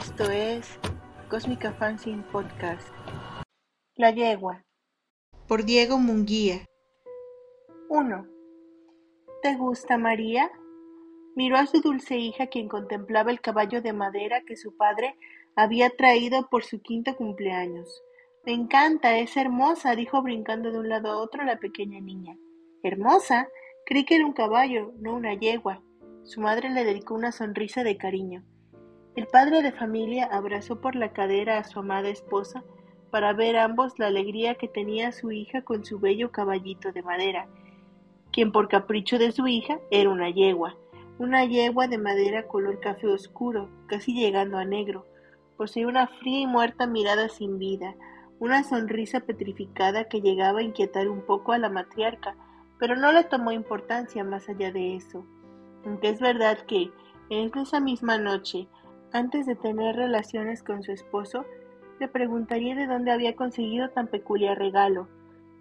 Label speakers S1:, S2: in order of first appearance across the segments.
S1: Esto es Cósmica Fanzine Podcast. La yegua. Por Diego Munguía. 1. ¿Te gusta María? Miró a su dulce hija quien contemplaba el caballo de madera que su padre había traído por su quinto cumpleaños. Me encanta, es hermosa, dijo brincando de un lado a otro la pequeña niña. ¿Hermosa? Creí que era un caballo, no una yegua. Su madre le dedicó una sonrisa de cariño. El padre de familia abrazó por la cadera a su amada esposa para ver ambos la alegría que tenía su hija con su bello caballito de madera, quien por capricho de su hija era una yegua, una yegua de madera color café oscuro, casi llegando a negro. Poseía una fría y muerta mirada sin vida, una sonrisa petrificada que llegaba a inquietar un poco a la matriarca, pero no le tomó importancia más allá de eso. Aunque es verdad que, en esa misma noche, antes de tener relaciones con su esposo, le preguntaría de dónde había conseguido tan peculiar regalo,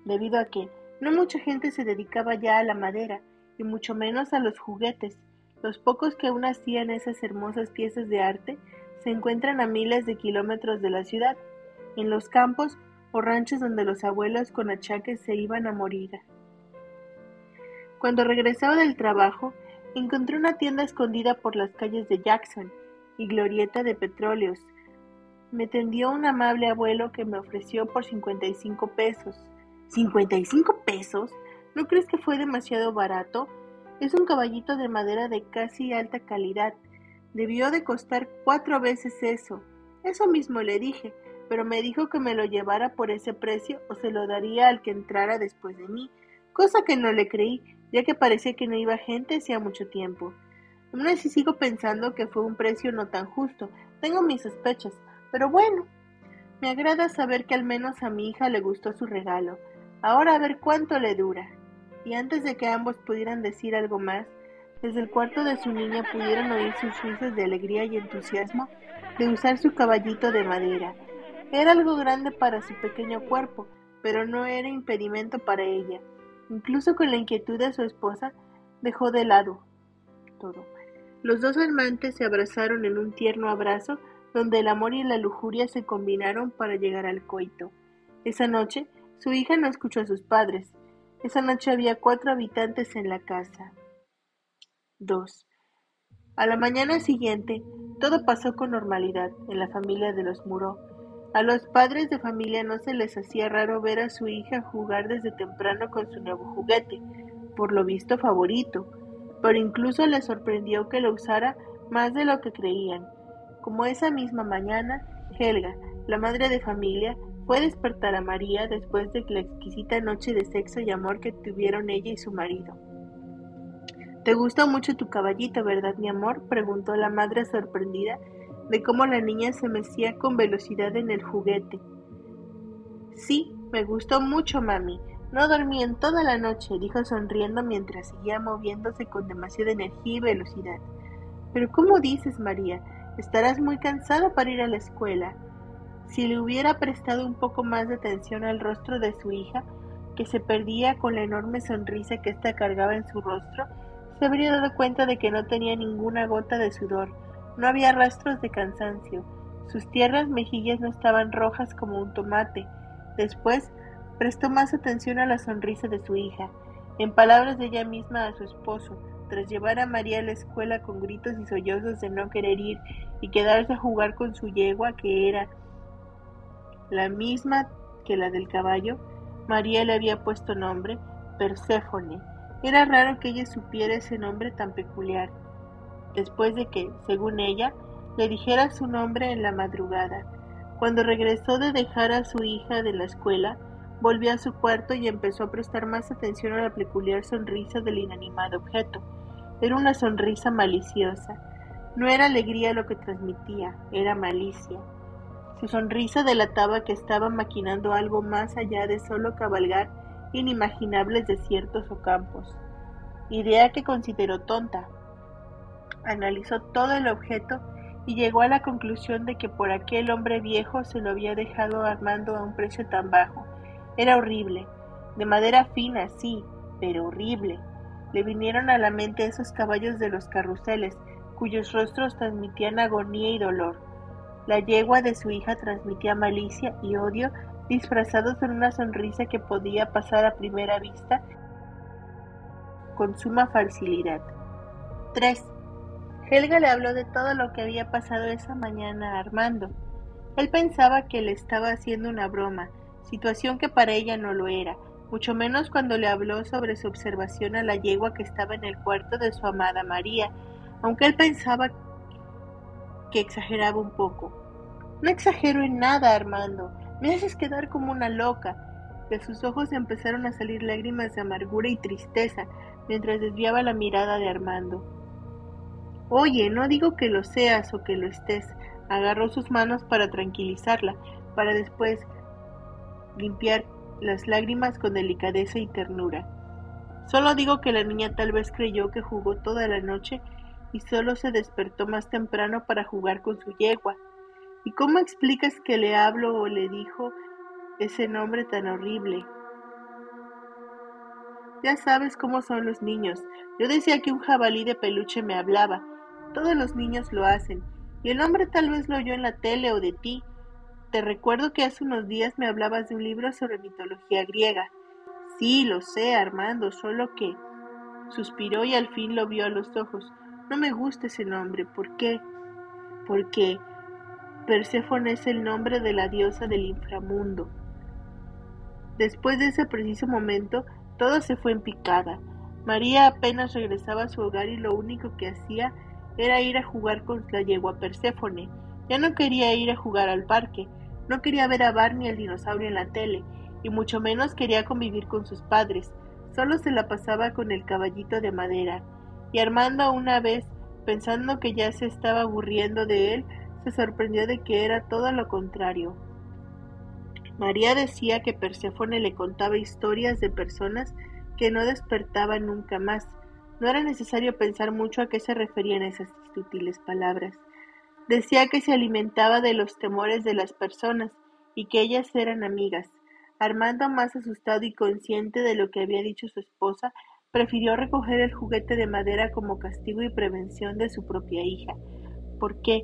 S1: debido a que no mucha gente se dedicaba ya a la madera, y mucho menos a los juguetes. Los pocos que aún hacían esas hermosas piezas de arte se encuentran a miles de kilómetros de la ciudad, en los campos o ranchos donde los abuelos con achaques se iban a morir. Cuando regresaba del trabajo, encontré una tienda escondida por las calles de Jackson, y glorieta de petróleos. Me tendió un amable abuelo que me ofreció por cincuenta y cinco pesos. ¿Cincuenta y cinco pesos? ¿No crees que fue demasiado barato? Es un caballito de madera de casi alta calidad. Debió de costar cuatro veces eso. Eso mismo le dije, pero me dijo que me lo llevara por ese precio o se lo daría al que entrara después de mí, cosa que no le creí, ya que parecía que no iba gente hacía mucho tiempo. Aún así sigo pensando que fue un precio no tan justo. Tengo mis sospechas, pero bueno. Me agrada saber que al menos a mi hija le gustó su regalo. Ahora a ver cuánto le dura. Y antes de que ambos pudieran decir algo más, desde el cuarto de su niña pudieron oír sus risas de alegría y entusiasmo de usar su caballito de madera. Era algo grande para su pequeño cuerpo, pero no era impedimento para ella. Incluso con la inquietud de su esposa, dejó de lado todo. Los dos amantes se abrazaron en un tierno abrazo donde el amor y la lujuria se combinaron para llegar al coito. Esa noche, su hija no escuchó a sus padres. Esa noche había cuatro habitantes en la casa. 2. A la mañana siguiente, todo pasó con normalidad en la familia de los Muró. A los padres de familia no se les hacía raro ver a su hija jugar desde temprano con su nuevo juguete, por lo visto favorito, pero incluso les sorprendió que lo usara más de lo que creían. Como esa misma mañana, Helga, la madre de familia, fue a despertar a María después de la exquisita noche de sexo y amor que tuvieron ella y su marido. ¿Te gusta mucho tu caballito, verdad, mi amor? preguntó la madre sorprendida de cómo la niña se mecía con velocidad en el juguete. Sí, me gustó mucho, mami, no dormí en toda la noche, dijo sonriendo mientras seguía moviéndose con demasiada energía y velocidad. Pero ¿cómo dices, María? Estarás muy cansada para ir a la escuela. Si le hubiera prestado un poco más de atención al rostro de su hija, que se perdía con la enorme sonrisa que ésta cargaba en su rostro, se habría dado cuenta de que no tenía ninguna gota de sudor, no había rastros de cansancio, sus tiernas mejillas no estaban rojas como un tomate. Después Prestó más atención a la sonrisa de su hija, en palabras de ella misma a su esposo, tras llevar a María a la escuela con gritos y sollozos de no querer ir y quedarse a jugar con su yegua, que era la misma que la del caballo, María le había puesto nombre Perséfone. Era raro que ella supiera ese nombre tan peculiar, después de que, según ella, le dijera su nombre en la madrugada. Cuando regresó de dejar a su hija de la escuela, Volvió a su cuarto y empezó a prestar más atención a la peculiar sonrisa del inanimado objeto. Era una sonrisa maliciosa. No era alegría lo que transmitía, era malicia. Su sonrisa delataba que estaba maquinando algo más allá de solo cabalgar inimaginables desiertos o campos. Idea que consideró tonta. Analizó todo el objeto y llegó a la conclusión de que por aquel hombre viejo se lo había dejado armando a un precio tan bajo era horrible, de madera fina, sí, pero horrible. Le vinieron a la mente esos caballos de los carruseles, cuyos rostros transmitían agonía y dolor. La yegua de su hija transmitía malicia y odio disfrazados en una sonrisa que podía pasar a primera vista con suma facilidad. 3. Helga le habló de todo lo que había pasado esa mañana a Armando. Él pensaba que le estaba haciendo una broma, situación que para ella no lo era, mucho menos cuando le habló sobre su observación a la yegua que estaba en el cuarto de su amada María, aunque él pensaba que exageraba un poco. No exagero en nada, Armando, me haces quedar como una loca. De sus ojos empezaron a salir lágrimas de amargura y tristeza mientras desviaba la mirada de Armando. Oye, no digo que lo seas o que lo estés. Agarró sus manos para tranquilizarla, para después limpiar las lágrimas con delicadeza y ternura. Solo digo que la niña tal vez creyó que jugó toda la noche y solo se despertó más temprano para jugar con su yegua. ¿Y cómo explicas que le hablo o le dijo ese nombre tan horrible? Ya sabes cómo son los niños. Yo decía que un jabalí de peluche me hablaba. Todos los niños lo hacen. Y el hombre tal vez lo oyó en la tele o de ti, te recuerdo que hace unos días me hablabas de un libro sobre mitología griega. Sí, lo sé, Armando, solo que... Suspiró y al fin lo vio a los ojos. No me gusta ese nombre. ¿Por qué? Porque Perséfone es el nombre de la diosa del inframundo. Después de ese preciso momento, todo se fue en picada. María apenas regresaba a su hogar y lo único que hacía era ir a jugar con la yegua Perséfone. Ya no quería ir a jugar al parque, no quería ver a Barney el dinosaurio en la tele, y mucho menos quería convivir con sus padres. Solo se la pasaba con el caballito de madera. Y Armando una vez, pensando que ya se estaba aburriendo de él, se sorprendió de que era todo lo contrario. María decía que Perséfone le contaba historias de personas que no despertaban nunca más. No era necesario pensar mucho a qué se referían esas sutiles palabras. Decía que se alimentaba de los temores de las personas y que ellas eran amigas. Armando, más asustado y consciente de lo que había dicho su esposa, prefirió recoger el juguete de madera como castigo y prevención de su propia hija. ¿Por qué?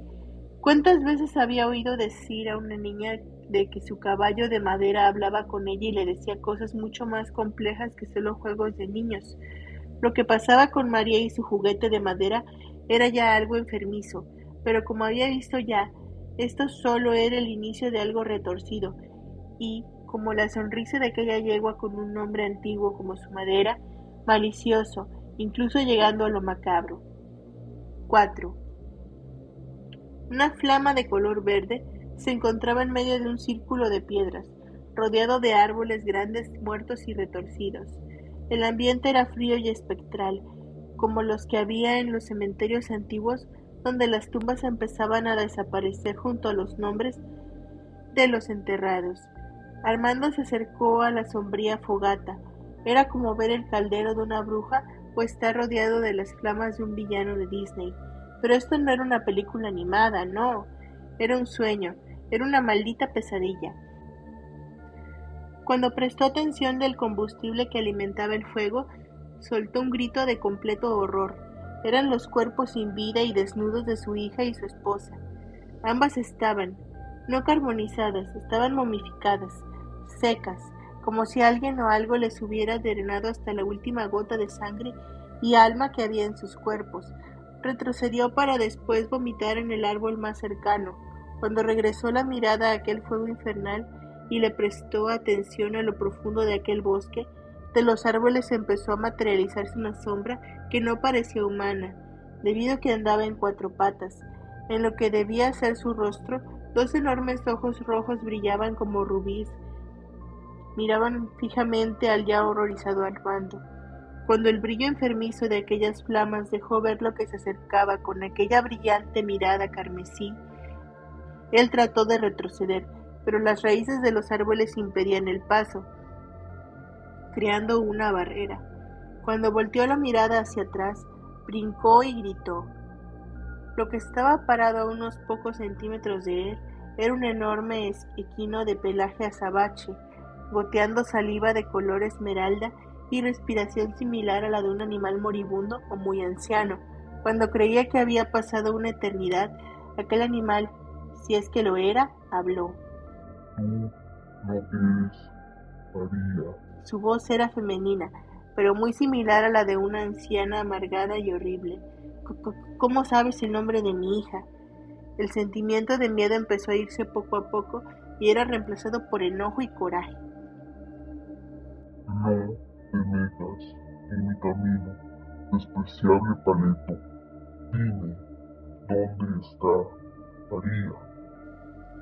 S1: ¿Cuántas veces había oído decir a una niña de que su caballo de madera hablaba con ella y le decía cosas mucho más complejas que solo juegos de niños? Lo que pasaba con María y su juguete de madera era ya algo enfermizo, pero como había visto ya, esto solo era el inicio de algo retorcido, y, como la sonrisa de aquella yegua con un nombre antiguo como su madera, malicioso, incluso llegando a lo macabro. 4. Una flama de color verde se encontraba en medio de un círculo de piedras, rodeado de árboles grandes, muertos y retorcidos. El ambiente era frío y espectral, como los que había en los cementerios antiguos donde las tumbas empezaban a desaparecer junto a los nombres de los enterrados. Armando se acercó a la sombría fogata. Era como ver el caldero de una bruja o estar rodeado de las flamas de un villano de Disney. Pero esto no era una película animada, no. Era un sueño, era una maldita pesadilla. Cuando prestó atención del combustible que alimentaba el fuego, soltó un grito de completo horror. Eran los cuerpos sin vida y desnudos de su hija y su esposa. Ambas estaban, no carbonizadas, estaban momificadas, secas, como si alguien o algo les hubiera drenado hasta la última gota de sangre y alma que había en sus cuerpos. Retrocedió para después vomitar en el árbol más cercano. Cuando regresó la mirada a aquel fuego infernal y le prestó atención a lo profundo de aquel bosque, de los árboles empezó a materializarse una sombra que no parecía humana, debido a que andaba en cuatro patas. En lo que debía ser su rostro, dos enormes ojos rojos brillaban como rubíes. Miraban fijamente al ya horrorizado Armando. Cuando el brillo enfermizo de aquellas flamas dejó ver lo que se acercaba con aquella brillante mirada carmesí, él trató de retroceder, pero las raíces de los árboles impedían el paso creando una barrera. Cuando volteó la mirada hacia atrás, brincó y gritó. Lo que estaba parado a unos pocos centímetros de él era un enorme equino de pelaje azabache, goteando saliva de color esmeralda y respiración similar a la de un animal moribundo o muy anciano. Cuando creía que había pasado una eternidad, aquel animal si es que lo era, habló.
S2: No.
S1: Su voz era femenina, pero muy similar a la de una anciana amargada y horrible. ¿Cómo sabes el nombre de mi hija? El sentimiento de miedo empezó a irse poco a poco y era reemplazado por enojo y coraje.
S2: No te metas en mi camino, despreciable paleto. Dime, ¿dónde está María?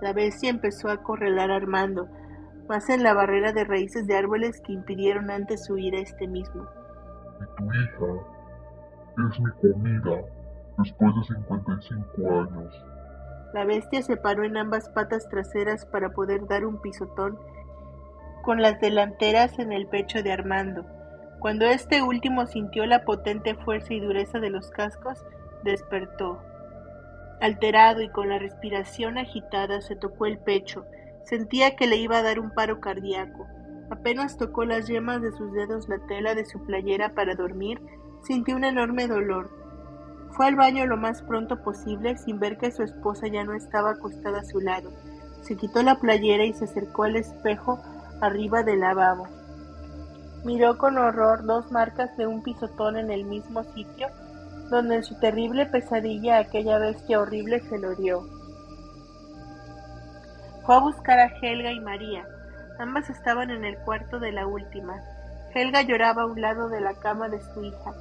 S1: La bestia empezó a correlar a Armando, más en la barrera de raíces de árboles que impidieron antes huir a este mismo.
S2: Y tu hija es mi comida después de 55 años.
S1: La bestia se paró en ambas patas traseras para poder dar un pisotón con las delanteras en el pecho de Armando. Cuando este último sintió la potente fuerza y dureza de los cascos, despertó. Alterado y con la respiración agitada, se tocó el pecho. Sentía que le iba a dar un paro cardíaco. Apenas tocó las yemas de sus dedos la tela de su playera para dormir, sintió un enorme dolor. Fue al baño lo más pronto posible sin ver que su esposa ya no estaba acostada a su lado. Se quitó la playera y se acercó al espejo arriba del lavabo. Miró con horror dos marcas de un pisotón en el mismo sitio donde en su terrible pesadilla aquella bestia horrible se lo dio. Fue a buscar a Helga y María. Ambas estaban en el cuarto de la última. Helga lloraba a un lado de la cama de su hija.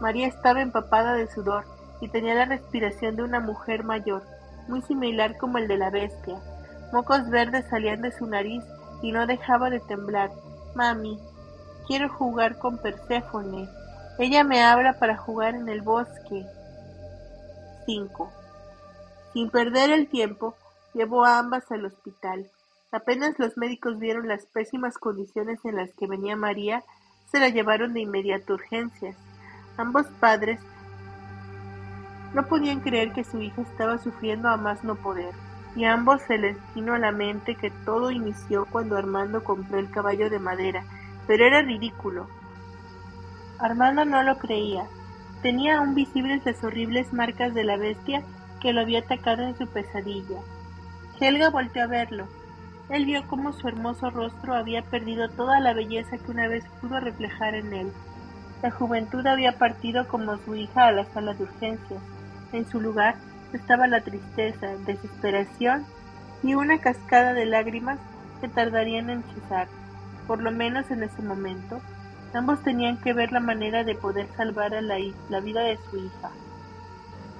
S1: María estaba empapada de sudor y tenía la respiración de una mujer mayor, muy similar como el de la bestia. Mocos verdes salían de su nariz y no dejaba de temblar. Mami, quiero jugar con Perséfone. Ella me habla para jugar en el bosque. 5. Sin perder el tiempo, llevó a ambas al hospital. Apenas los médicos vieron las pésimas condiciones en las que venía María, se la llevaron de inmediato a urgencias. Ambos padres no podían creer que su hija estaba sufriendo a más no poder, y a ambos se les vino a la mente que todo inició cuando Armando compró el caballo de madera, pero era ridículo. Armando no lo creía. Tenía aún visibles las horribles marcas de la bestia que lo había atacado en su pesadilla. Helga volteó a verlo. Él vio cómo su hermoso rostro había perdido toda la belleza que una vez pudo reflejar en él. La juventud había partido como su hija a la sala de urgencias. En su lugar estaba la tristeza, desesperación y una cascada de lágrimas que tardarían en cesar, por lo menos en ese momento. Ambos tenían que ver la manera de poder salvar a la, la vida de su hija.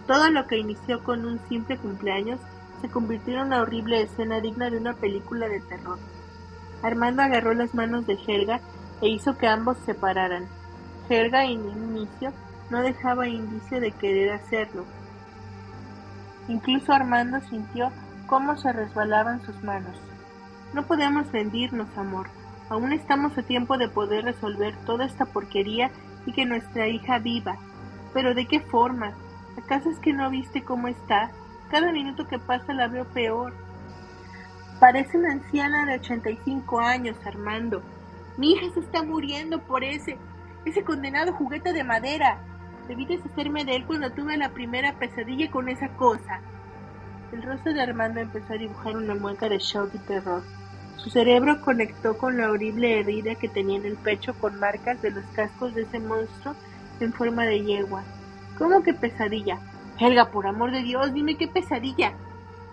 S1: Todo lo que inició con un simple cumpleaños se convirtió en una horrible escena digna de una película de terror. Armando agarró las manos de Helga e hizo que ambos se pararan. Helga en inicio no dejaba indicio de querer hacerlo. Incluso Armando sintió cómo se resbalaban sus manos. No podemos rendirnos, amor. Aún estamos a tiempo de poder resolver toda esta porquería y que nuestra hija viva. Pero ¿de qué forma? ¿Acaso es que no viste cómo está? Cada minuto que pasa la veo peor. Parece una anciana de 85 años, Armando. Mi hija se está muriendo por ese ese condenado juguete de madera. Debí deshacerme de él cuando tuve la primera pesadilla con esa cosa. El rostro de Armando empezó a dibujar una mueca de shock y terror. Su cerebro conectó con la horrible herida que tenía en el pecho con marcas de los cascos de ese monstruo en forma de yegua. ¿Cómo que pesadilla? Helga, por amor de Dios, dime qué pesadilla.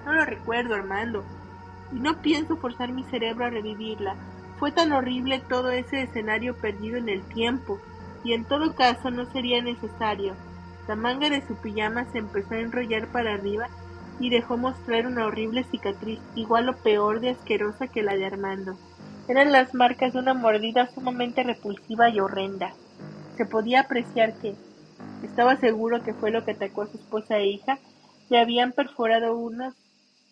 S1: No lo recuerdo, Armando. Y no pienso forzar mi cerebro a revivirla. Fue tan horrible todo ese escenario perdido en el tiempo, y en todo caso no sería necesario. La manga de su pijama se empezó a enrollar para arriba y dejó mostrar una horrible cicatriz, igual o peor de asquerosa que la de Armando. Eran las marcas de una mordida sumamente repulsiva y horrenda. Se podía apreciar que, estaba seguro que fue lo que atacó a su esposa e hija, le habían perforado unos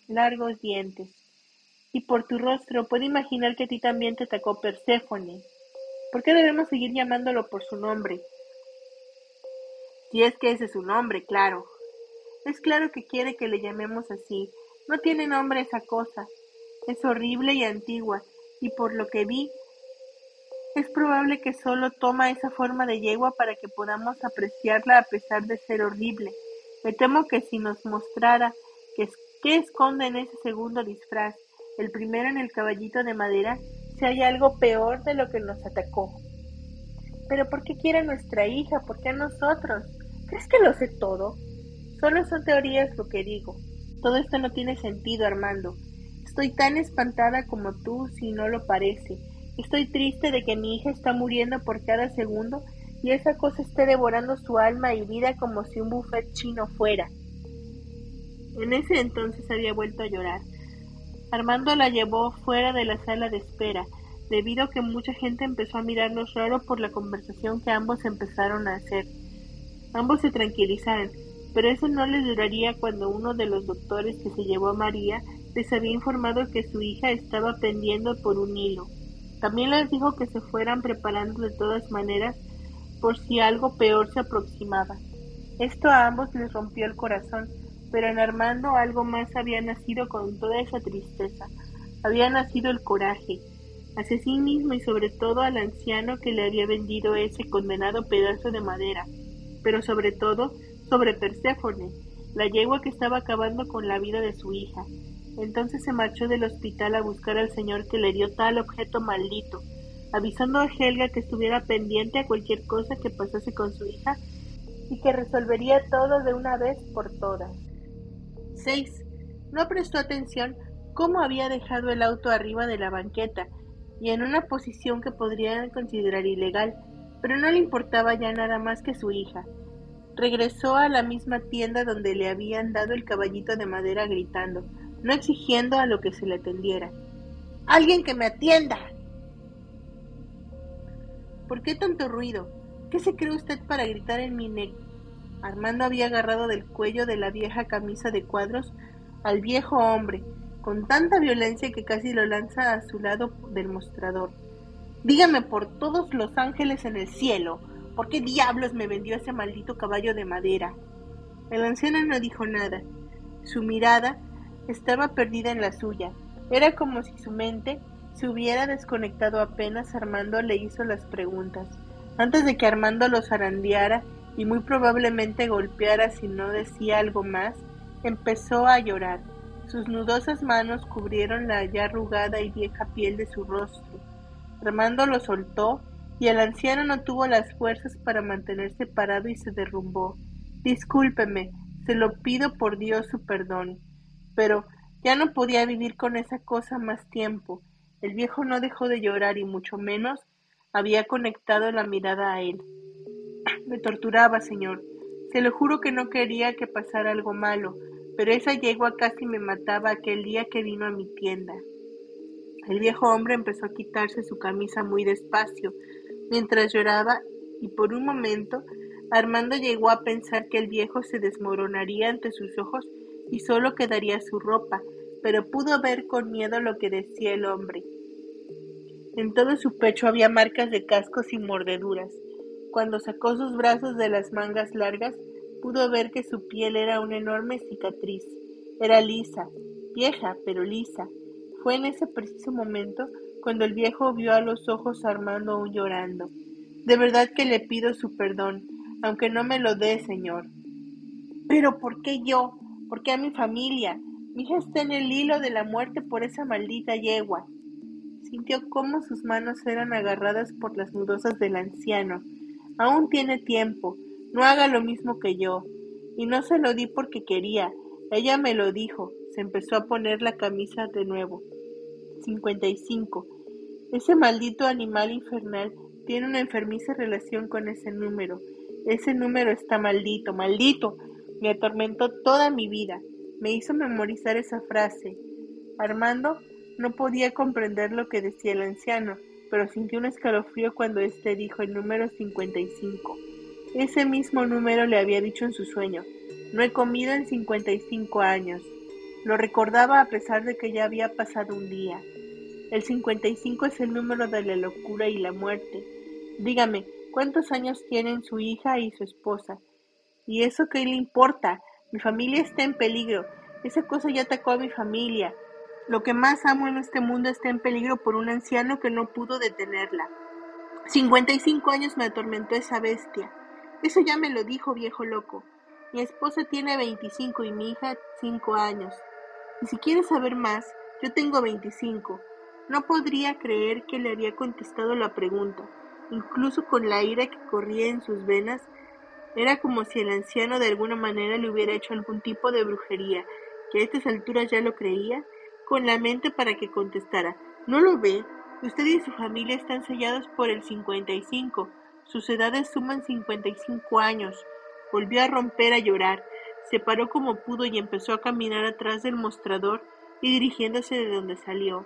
S1: largos dientes y por tu rostro puedo imaginar que a ti también te atacó Perséfone. ¿Por qué debemos seguir llamándolo por su nombre? Si es que ese es su nombre, claro. Es claro que quiere que le llamemos así. No tiene nombre esa cosa. Es horrible y antigua, y por lo que vi, es probable que solo toma esa forma de yegua para que podamos apreciarla a pesar de ser horrible. Me temo que si nos mostrara que ¿Qué esconde en ese segundo disfraz, el primero en el caballito de madera, si hay algo peor de lo que nos atacó? Pero ¿por qué quiere a nuestra hija? ¿Por qué a nosotros? ¿Crees que lo sé todo? Solo son teorías lo que digo. Todo esto no tiene sentido, Armando. Estoy tan espantada como tú, si no lo parece. Estoy triste de que mi hija está muriendo por cada segundo y esa cosa esté devorando su alma y vida como si un buffet chino fuera. En ese entonces había vuelto a llorar. Armando la llevó fuera de la sala de espera, debido a que mucha gente empezó a mirarnos raro por la conversación que ambos empezaron a hacer. Ambos se tranquilizaron, pero eso no les duraría cuando uno de los doctores que se llevó a María les había informado que su hija estaba pendiendo por un hilo. También les dijo que se fueran preparando de todas maneras por si algo peor se aproximaba. Esto a ambos les rompió el corazón, pero en Armando algo más había nacido con toda esa tristeza. Había nacido el coraje, hacia sí mismo y sobre todo al anciano que le había vendido ese condenado pedazo de madera, pero sobre todo sobre Perséfone, la yegua que estaba acabando con la vida de su hija. Entonces se marchó del hospital a buscar al señor que le dio tal objeto maldito, avisando a Helga que estuviera pendiente a cualquier cosa que pasase con su hija y que resolvería todo de una vez por todas. 6. No prestó atención cómo había dejado el auto arriba de la banqueta y en una posición que podrían considerar ilegal, pero no le importaba ya nada más que su hija. Regresó a la misma tienda donde le habían dado el caballito de madera gritando, no exigiendo a lo que se le atendiera. ¡Alguien que me atienda! ¿Por qué tanto ruido? ¿Qué se cree usted para gritar en mi ne Armando había agarrado del cuello de la vieja camisa de cuadros al viejo hombre, con tanta violencia que casi lo lanza a su lado del mostrador. Dígame por todos los ángeles en el cielo, ¿Por qué diablos me vendió ese maldito caballo de madera? El anciano no dijo nada. Su mirada estaba perdida en la suya. Era como si su mente se hubiera desconectado apenas Armando le hizo las preguntas. Antes de que Armando lo zarandeara y muy probablemente golpeara si no decía algo más, empezó a llorar. Sus nudosas manos cubrieron la ya arrugada y vieja piel de su rostro. Armando lo soltó y el anciano no tuvo las fuerzas para mantenerse parado y se derrumbó. Discúlpeme, se lo pido por Dios su perdón. Pero ya no podía vivir con esa cosa más tiempo. El viejo no dejó de llorar y mucho menos había conectado la mirada a él. Me torturaba, señor. Se lo juro que no quería que pasara algo malo, pero esa yegua casi me mataba aquel día que vino a mi tienda. El viejo hombre empezó a quitarse su camisa muy despacio, mientras lloraba y por un momento Armando llegó a pensar que el viejo se desmoronaría ante sus ojos y solo quedaría su ropa, pero pudo ver con miedo lo que decía el hombre. En todo su pecho había marcas de cascos y mordeduras. Cuando sacó sus brazos de las mangas largas, pudo ver que su piel era una enorme cicatriz. Era lisa, vieja, pero lisa. Fue en ese preciso momento cuando el viejo vio a los ojos Armando aún llorando. De verdad que le pido su perdón, aunque no me lo dé, señor. Pero ¿por qué yo? ¿Por qué a mi familia? Mi hija está en el hilo de la muerte por esa maldita yegua. Sintió cómo sus manos eran agarradas por las nudosas del anciano. Aún tiene tiempo. No haga lo mismo que yo. Y no se lo di porque quería. Ella me lo dijo. Se empezó a poner la camisa de nuevo. 55. Ese maldito animal infernal tiene una enfermiza relación con ese número. Ese número está maldito, maldito. Me atormentó toda mi vida. Me hizo memorizar esa frase. Armando no podía comprender lo que decía el anciano, pero sintió un escalofrío cuando éste dijo el número 55. Ese mismo número le había dicho en su sueño. No he comido en 55 años. Lo recordaba a pesar de que ya había pasado un día. El 55 es el número de la locura y la muerte. Dígame, ¿cuántos años tienen su hija y su esposa? ¿Y eso qué le importa? Mi familia está en peligro. Esa cosa ya atacó a mi familia. Lo que más amo en este mundo está en peligro por un anciano que no pudo detenerla. 55 años me atormentó esa bestia. Eso ya me lo dijo, viejo loco. Mi esposa tiene 25 y mi hija 5 años. Y si quieres saber más, yo tengo 25. No podría creer que le había contestado la pregunta. Incluso con la ira que corría en sus venas, era como si el anciano de alguna manera le hubiera hecho algún tipo de brujería, que a estas alturas ya lo creía, con la mente para que contestara. ¿No lo ve? Usted y su familia están sellados por el 55. Sus edades suman 55 años. Volvió a romper a llorar. Se paró como pudo y empezó a caminar atrás del mostrador y dirigiéndose de donde salió.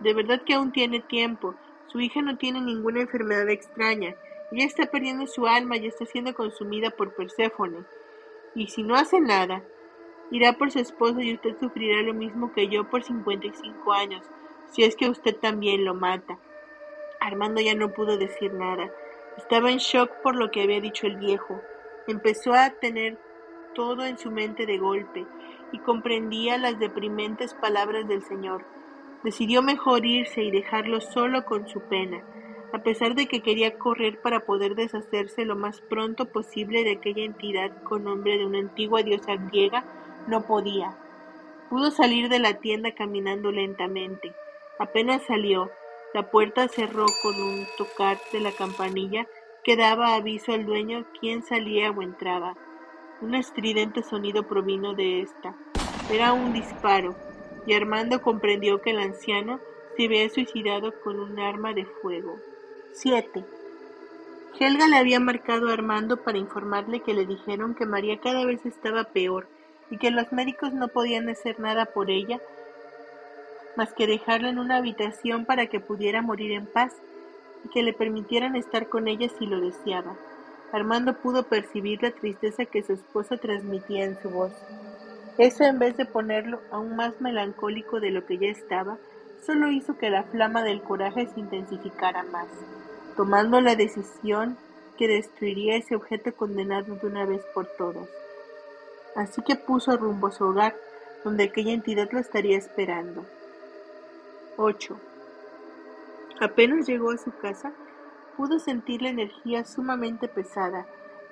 S1: De verdad que aún tiene tiempo. Su hija no tiene ninguna enfermedad extraña. Ella está perdiendo su alma y está siendo consumida por Perséfone. Y si no hace nada, irá por su esposo y usted sufrirá lo mismo que yo por 55 años si es que usted también lo mata. Armando ya no pudo decir nada. Estaba en shock por lo que había dicho el viejo. Empezó a tener todo en su mente de golpe y comprendía las deprimentes palabras del Señor. Decidió mejor irse y dejarlo solo con su pena, a pesar de que quería correr para poder deshacerse lo más pronto posible de aquella entidad con nombre de una antigua diosa griega, no podía. Pudo salir de la tienda caminando lentamente. Apenas salió, la puerta cerró con un tocar de la campanilla que daba aviso al dueño quién salía o entraba. Un estridente sonido provino de esta. Era un disparo, y Armando comprendió que el anciano se había suicidado con un arma de fuego. 7. Helga le había marcado a Armando para informarle que le dijeron que María cada vez estaba peor y que los médicos no podían hacer nada por ella más que dejarla en una habitación para que pudiera morir en paz y que le permitieran estar con ella si lo deseaba. Armando pudo percibir la tristeza que su esposa transmitía en su voz. Eso, en vez de ponerlo aún más melancólico de lo que ya estaba, solo hizo que la flama del coraje se intensificara más, tomando la decisión que destruiría ese objeto condenado de una vez por todas. Así que puso rumbo a su hogar, donde aquella entidad lo estaría esperando. 8. Apenas llegó a su casa, pudo sentir la energía sumamente pesada.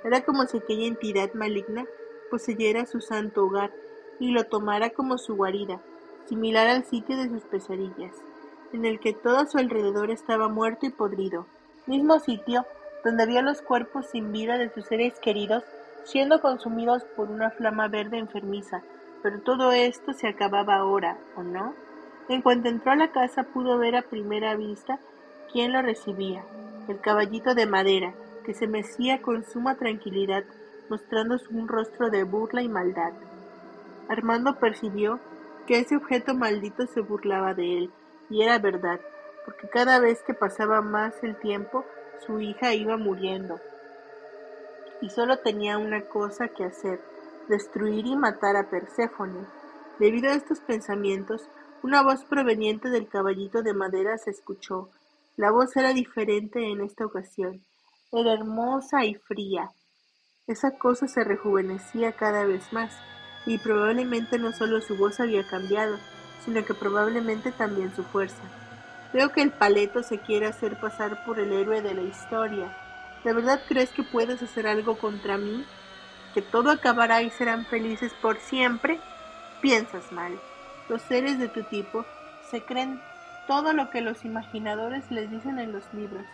S1: Era como si aquella entidad maligna poseyera su santo hogar y lo tomara como su guarida, similar al sitio de sus pesadillas, en el que todo a su alrededor estaba muerto y podrido, mismo sitio donde había los cuerpos sin vida de sus seres queridos siendo consumidos por una flama verde enfermiza, pero todo esto se acababa ahora, ¿o no? En cuanto entró a la casa pudo ver a primera vista quién lo recibía, el caballito de madera, que se mecía con suma tranquilidad, mostrando un rostro de burla y maldad. Armando percibió que ese objeto maldito se burlaba de él, y era verdad, porque cada vez que pasaba más el tiempo, su hija iba muriendo. Y solo tenía una cosa que hacer, destruir y matar a Perséfone. Debido a estos pensamientos, una voz proveniente del caballito de madera se escuchó. La voz era diferente en esta ocasión. Era hermosa y fría. Esa cosa se rejuvenecía cada vez más, y probablemente no solo su voz había cambiado, sino que probablemente también su fuerza. Veo que el paleto se quiere hacer pasar por el héroe de la historia. ¿De verdad crees que puedes hacer algo contra mí? ¿Que todo acabará y serán felices por siempre? Piensas mal. Los seres de tu tipo se creen todo lo que los imaginadores les dicen en los libros.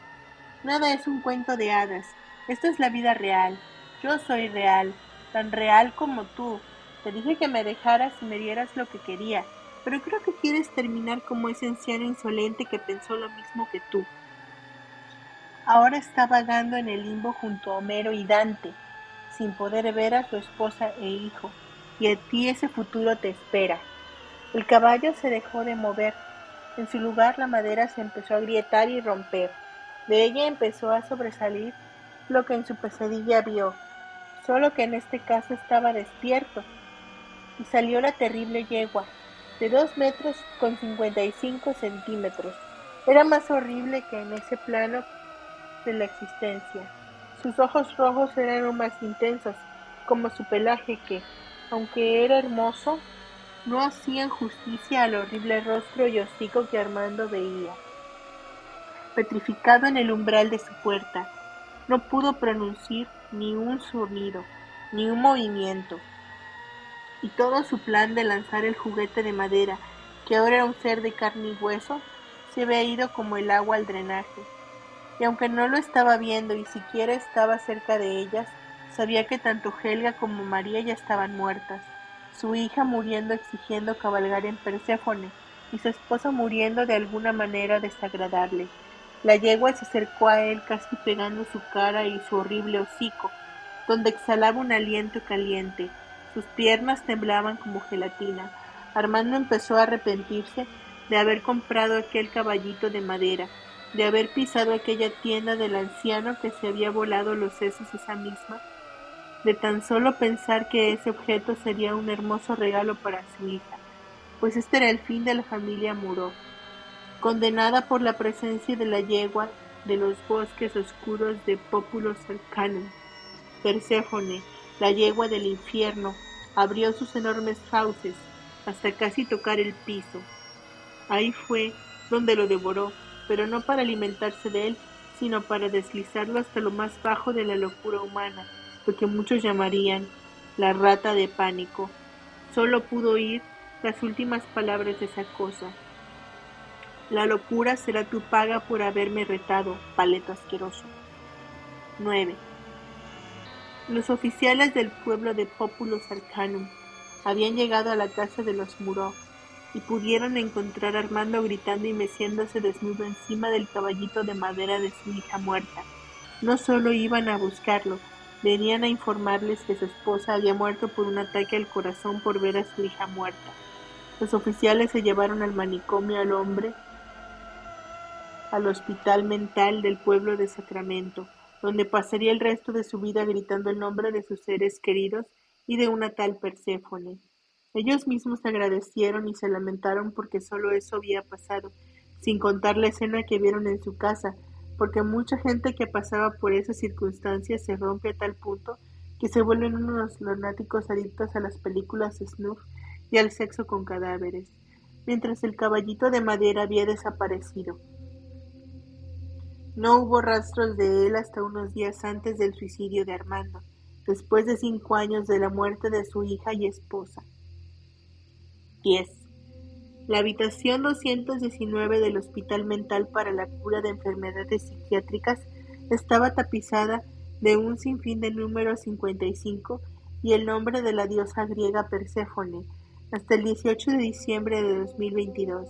S1: Nada es un cuento de hadas. Esta es la vida real. Yo soy real, tan real como tú. Te dije que me dejaras y me dieras lo que quería, pero creo que quieres terminar como ese anciano insolente que pensó lo mismo que tú. Ahora está vagando en el limbo junto a Homero y Dante, sin poder ver a su esposa e hijo, y a ti ese futuro te espera. El caballo se dejó de mover. En su lugar la madera se empezó a agrietar y romper. De ella empezó a sobresalir lo que en su pesadilla vio, solo que en este caso estaba despierto. Y salió la terrible yegua, de dos metros con cincuenta y cinco centímetros. Era más horrible que en ese plano de la existencia. Sus ojos rojos eran aún más intensos, como su pelaje que, aunque era hermoso, no hacían justicia al horrible rostro y hocico que Armando veía. Petrificado en el umbral de su puerta, no pudo pronunciar ni un sonido, ni un movimiento. Y todo su plan de lanzar el juguete de madera, que ahora era un ser de carne y hueso, se había ido como el agua al drenaje. Y aunque no lo estaba viendo y siquiera estaba cerca de ellas, sabía que tanto Helga como María ya estaban muertas, su hija muriendo exigiendo cabalgar en Perséfone, y su esposo muriendo de alguna manera desagradable. La yegua se acercó a él casi pegando su cara y su horrible hocico, donde exhalaba un aliento caliente. Sus piernas temblaban como gelatina. Armando empezó a arrepentirse de haber comprado aquel caballito de madera, de haber pisado aquella tienda del anciano que se había volado los sesos esa misma, de tan solo pensar que ese objeto sería un hermoso regalo para su hija, pues este era el fin de la familia Muró, condenada por la presencia de la yegua de los bosques oscuros de Populos Arcanum. Perséfone, la yegua del infierno, abrió sus enormes fauces hasta casi tocar el piso. Ahí fue donde lo devoró, pero no para alimentarse de él, sino para deslizarlo hasta lo más bajo de la locura humana, lo que muchos llamarían la rata de pánico. Solo pudo oír las últimas palabras de esa cosa. La locura será tu paga por haberme retado, paleto asqueroso. 9. Los oficiales del pueblo de Populus Arcanum habían llegado a la casa de los Muró y pudieron encontrar a Armando gritando y meciéndose desnudo encima del caballito de madera de su hija muerta. No solo iban a buscarlo, venían a informarles que su esposa había muerto por un ataque al corazón por ver a su hija muerta. Los oficiales se llevaron al manicomio al hombre al hospital mental del pueblo de Sacramento, donde pasaría el resto de su vida gritando el nombre de sus seres queridos y de una tal Perséfone. Ellos mismos agradecieron y se lamentaron porque solo eso había pasado, sin contar la escena que vieron en su casa, porque mucha gente que pasaba por esas circunstancias se rompe a tal punto que se vuelven unos lunáticos adictos a las películas snuff y al sexo con cadáveres, mientras el caballito de madera había desaparecido. No hubo rastros de él hasta unos días antes del suicidio de Armando, después de cinco años de la muerte de su hija y esposa. 10. La habitación 219 del Hospital Mental para la Cura de Enfermedades Psiquiátricas estaba tapizada de un sinfín de números 55 y el nombre de la diosa griega Perséfone, hasta el 18 de diciembre de 2022.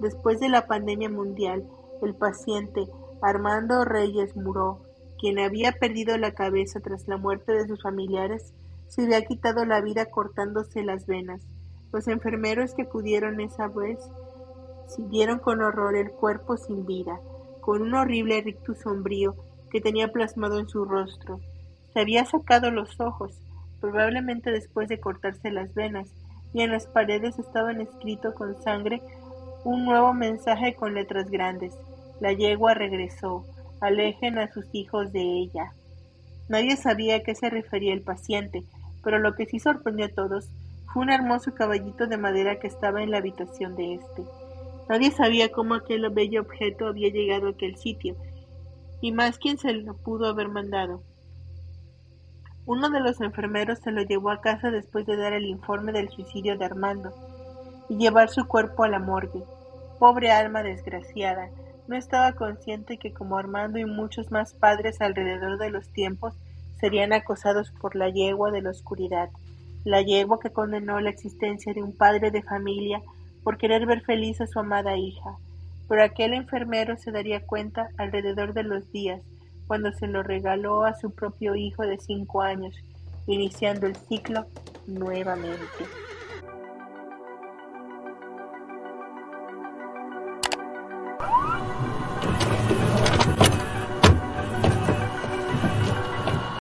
S1: Después de la pandemia mundial, el paciente Armando Reyes Muró, quien había perdido la cabeza tras la muerte de sus familiares, se había quitado la vida cortándose las venas. Los enfermeros que acudieron esa vez siguieron con horror el cuerpo sin vida, con un horrible rictus sombrío que tenía plasmado en su rostro. Se había sacado los ojos, probablemente después de cortarse las venas, y en las paredes estaban escrito con sangre un nuevo mensaje con letras grandes. La yegua regresó. Alejen a sus hijos de ella. Nadie sabía a qué se refería el paciente, pero lo que sí sorprendió a todos fue un hermoso caballito de madera que estaba en la habitación de éste. Nadie sabía cómo aquel bello objeto había llegado a aquel sitio, y más quién se lo pudo haber mandado. Uno de los enfermeros se lo llevó a casa después de dar el informe del suicidio de Armando y llevar su cuerpo a la morgue. Pobre alma desgraciada, no estaba consciente que como Armando y muchos más padres alrededor de los tiempos serían acosados por la yegua de la oscuridad, la yegua que condenó la existencia de un padre de familia por querer ver feliz a su amada hija. Pero aquel enfermero se daría cuenta alrededor de los días, cuando se lo regaló a su propio hijo de cinco años, iniciando el ciclo nuevamente.